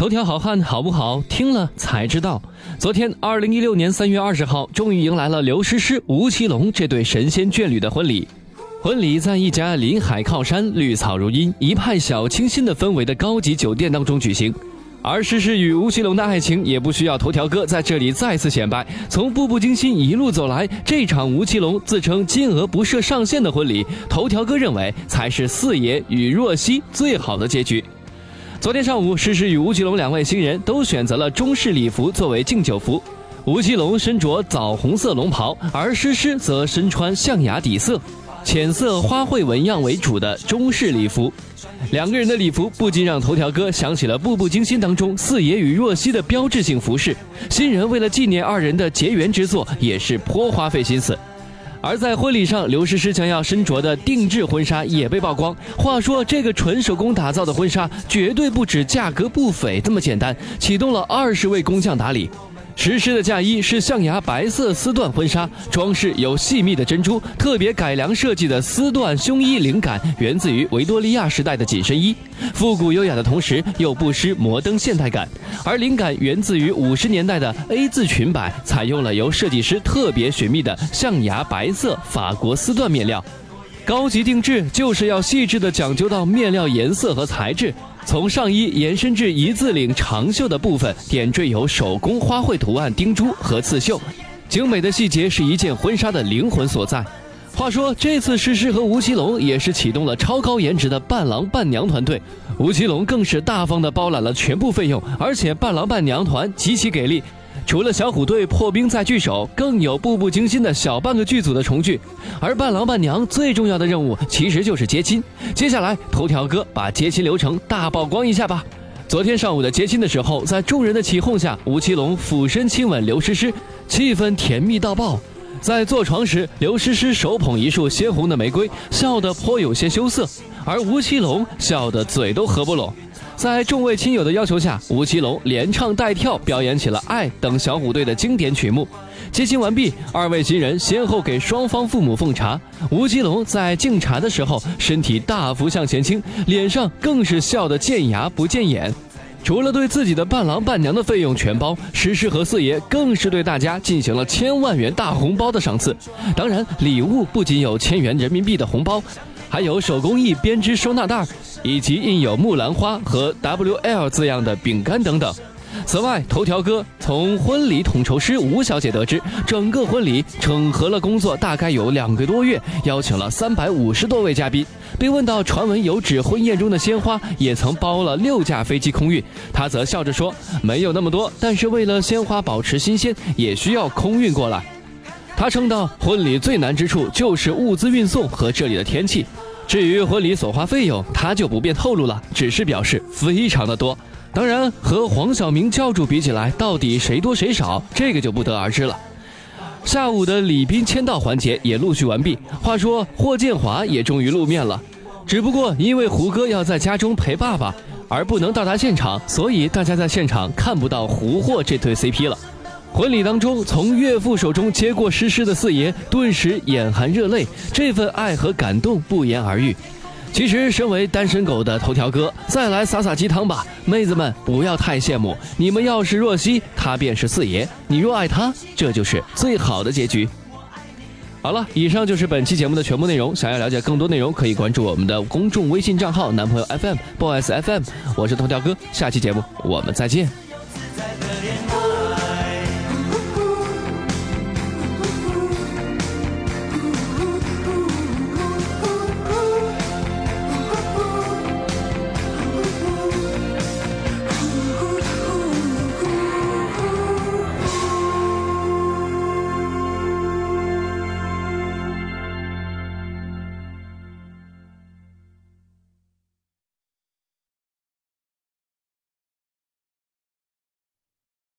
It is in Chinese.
头条好汉好不好？听了才知道。昨天，二零一六年三月二十号，终于迎来了刘诗诗、吴奇隆这对神仙眷侣的婚礼。婚礼在一家临海靠山、绿草如茵、一派小清新的氛围的高级酒店当中举行。而诗诗与吴奇隆的爱情也不需要头条哥在这里再次显摆。从《步步惊心》一路走来，这场吴奇隆自称金额不设上限的婚礼，头条哥认为才是四爷与若曦最好的结局。昨天上午，诗诗与吴奇隆两位新人都选择了中式礼服作为敬酒服。吴奇隆身着枣红色龙袍，而诗诗则身穿象牙底色、浅色花卉纹样为主的中式礼服。两个人的礼服不禁让头条哥想起了《步步惊心》当中四爷与若曦的标志性服饰。新人为了纪念二人的结缘之作，也是颇花费心思。而在婚礼上，刘诗诗将要身着的定制婚纱也被曝光。话说，这个纯手工打造的婚纱绝对不止价格不菲这么简单，启动了二十位工匠打理。实施的嫁衣是象牙白色丝缎婚纱，装饰有细密的珍珠，特别改良设计的丝缎胸衣灵感源自于维多利亚时代的紧身衣，复古优雅的同时又不失摩登现代感，而灵感源自于五十年代的 A 字裙摆，采用了由设计师特别寻觅的象牙白色法国丝缎面料。高级定制就是要细致的讲究到面料颜色和材质，从上衣延伸至一字领长袖的部分，点缀有手工花卉图案钉珠和刺绣，精美的细节是一件婚纱的灵魂所在。话说这次诗诗和吴奇隆也是启动了超高颜值的伴郎伴娘团队，吴奇隆更是大方的包揽了全部费用，而且伴郎伴娘团极其给力。除了小虎队破冰再聚首，更有步步惊心的小半个剧组的重聚，而伴郎伴娘最重要的任务其实就是接亲。接下来，头条哥把接亲流程大曝光一下吧。昨天上午的接亲的时候，在众人的起哄下，吴奇隆俯身亲吻刘诗诗，气氛甜蜜到爆。在坐床时，刘诗诗手捧一束鲜红的玫瑰，笑得颇有些羞涩，而吴奇隆笑得嘴都合不拢。在众位亲友的要求下，吴奇隆连唱带跳表演起了《爱》等小虎队的经典曲目。接亲完毕，二位新人先后给双方父母奉茶。吴奇隆在敬茶的时候，身体大幅向前倾，脸上更是笑得见牙不见眼。除了对自己的伴郎伴娘的费用全包，诗诗和四爷更是对大家进行了千万元大红包的赏赐。当然，礼物不仅有千元人民币的红包。还有手工艺编织收纳袋，以及印有木兰花和 W L 字样的饼干等等。此外，头条哥从婚礼统筹师吴小姐得知，整个婚礼整合了工作大概有两个多月，邀请了三百五十多位嘉宾。被问到传闻有指婚宴中的鲜花也曾包了六架飞机空运，他则笑着说：“没有那么多，但是为了鲜花保持新鲜，也需要空运过来。”他称道：“婚礼最难之处就是物资运送和这里的天气。至于婚礼所花费用，他就不便透露了，只是表示非常的多。当然，和黄晓明教主比起来，到底谁多谁少，这个就不得而知了。”下午的礼宾签到环节也陆续完毕。话说，霍建华也终于露面了，只不过因为胡歌要在家中陪爸爸，而不能到达现场，所以大家在现场看不到胡霍这对 CP 了。婚礼当中，从岳父手中接过诗诗的四爷，顿时眼含热泪，这份爱和感动不言而喻。其实，身为单身狗的头条哥，再来撒撒鸡汤吧，妹子们不要太羡慕。你们要是若曦，他便是四爷；你若爱他，这就是最好的结局。好了，以上就是本期节目的全部内容。想要了解更多内容，可以关注我们的公众微信账号“男朋友 FM boys FM”。我是头条哥，下期节目我们再见。